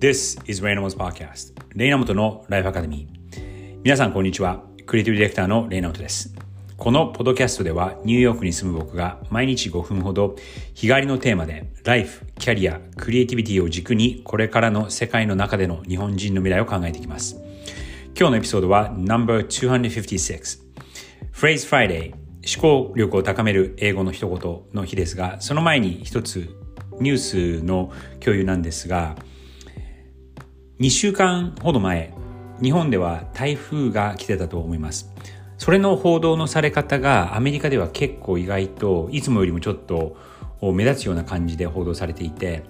This is Raynamo's Podcast レイナモトのライフアカデミー皆さんこんにちは。クリエイティブディレクターのレイナモトです。このポッドキャストではニューヨークに住む僕が毎日5分ほど日帰りのテーマでライフ、キャリア、クリエイティビティを軸にこれからの世界の中での日本人の未来を考えていきます。今日のエピソードは No.256 Phrase Friday 思考力を高める英語の一言の日ですがその前に一つニュースの共有なんですが2週間ほど前日本では台風が来てたと思います。それの報道のされ方がアメリカでは結構意外といつもよりもちょっと目立つような感じで報道されていて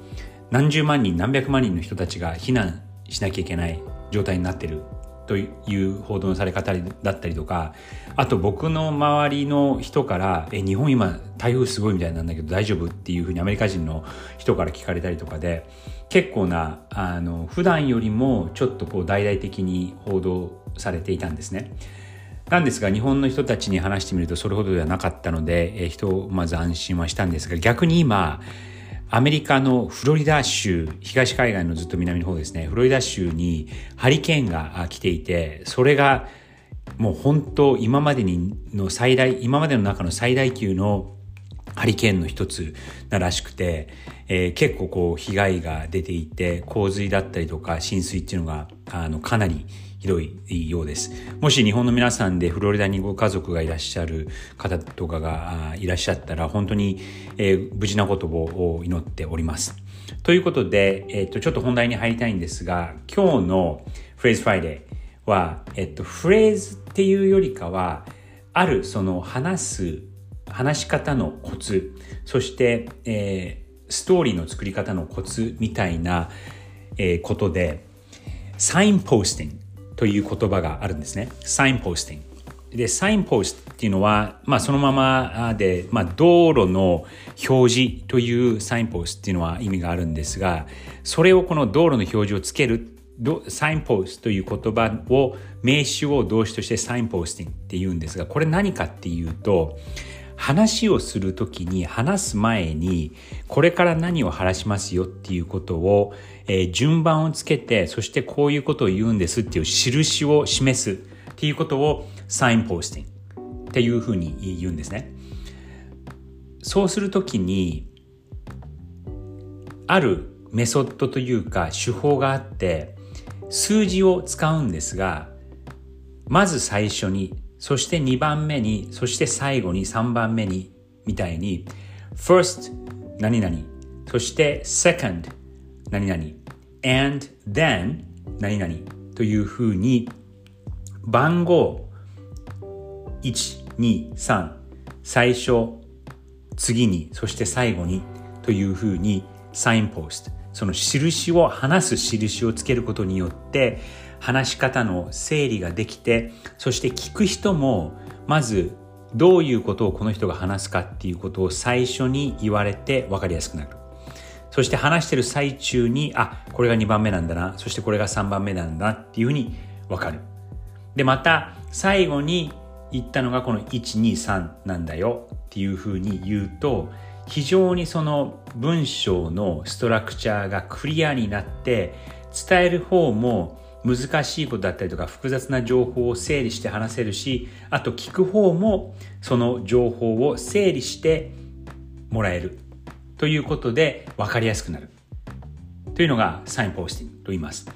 何十万人何百万人の人たちが避難しなきゃいけない状態になってるという報道のされ方だったりとかあと僕の周りの人から「え日本今台風すごいみたいなんだけど大丈夫?」っていうふうにアメリカ人の人から聞かれたりとかで結構なあの普段よりもちょっとこう大々的に報道されていたんですね。なんですが日本の人たちに話してみるとそれほどではなかったので、え人をまず安心はしたんですが逆に今アメリカのフロリダ州、東海岸のずっと南の方ですね、フロリダ州にハリケーンが来ていて、それがもう本当今までにの最大、今までの中の最大級のハリケーンの一つならしくて、えー、結構こう被害が出ていて、洪水だったりとか浸水っていうのがあのかなりひどいようです。もし日本の皆さんでフロリダにご家族がいらっしゃる方とかがいらっしゃったら本当に、えー、無事なことを祈っております。ということで、えっ、ー、と、ちょっと本題に入りたいんですが、今日のフレーズフライデーは、えっ、ー、と、フレーズっていうよりかは、あるその話す、話し方のコツ、そして、えー、ストーリーの作り方のコツみたいな、え、ことで、サインポスティングという言葉があるんですね。サインポスティング。で、サインポストっていうのは、まあそのままで、まあ道路の表示というサインポスっていうのは意味があるんですが、それをこの道路の表示をつけるサインポースという言葉を名詞を動詞としてサインポースティングって言うんですが、これ何かっていうと、話をするときに話す前にこれから何を話しますよっていうことを、えー、順番をつけてそしてこういうことを言うんですっていう印を示すっていうことをサインポスティングっていうふうに言うんですね。そうするときにあるメソッドというか手法があって数字を使うんですがまず最初にそして2番目に、そして最後に3番目に、みたいに、first 何々、そして second 何々、and then 何々というふうに、番号1、2、3、最初、次に、そして最後にというふうに、サインポスト、その印を、話す印をつけることによって、話し方の整理ができてそして聞く人もまずどういうことをこの人が話すかっていうことを最初に言われて分かりやすくなる。そして話してる最中にあこれが2番目なんだなそしてこれが3番目なんだなっていうふうに分かる。でまた最後に言ったのがこの123なんだよっていうふうに言うと非常にその文章のストラクチャーがクリアになって伝える方も難しいことだったりとか複雑な情報を整理して話せるしあと聞く方もその情報を整理してもらえる。ということで分かりやすくなる。というのがサインポスティングと言います。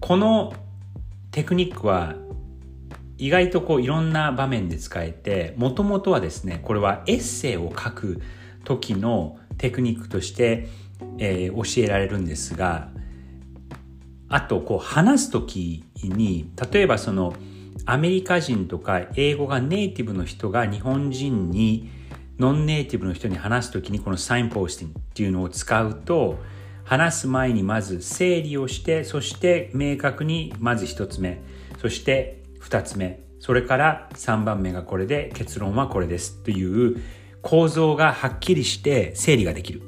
このテクニックは意外とこういろんな場面で使えてもともとはですねこれはエッセイを書く時のテクニックとして、えー、教えられるんですがあとこう話す時に例えばそのアメリカ人とか英語がネイティブの人が日本人にノンネイティブの人に話す時にこのサインポスティングっていうのを使うと話す前にまず整理をしてそして明確にまず1つ目そして2つ目それから3番目がこれで結論はこれですという構造がはっきりして整理ができる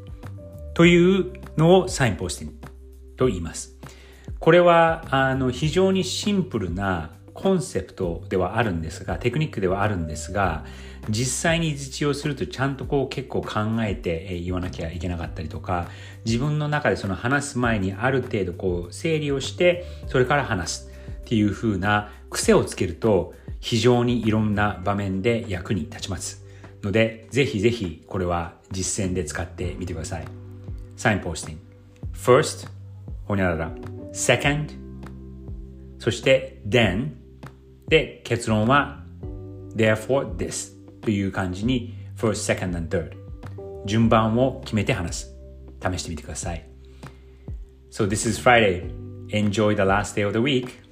というのをサインポスティングと言います。これはあの非常にシンプルなコンセプトではあるんですが、テクニックではあるんですが、実際に実用するとちゃんとこう結構考えて言わなきゃいけなかったりとか、自分の中でその話す前にある程度こう整理をして、それから話すっていう風な癖をつけると、非常にいろんな場面で役に立ちます。ので、ぜひぜひこれは実践で使ってみてください。サインポスティング。first, ほにゃらら。Second, そして then で結論は therefore this という感じに first, second and third 順番を決めて話す。試してみてください。So this is Friday. Enjoy the last day of the week.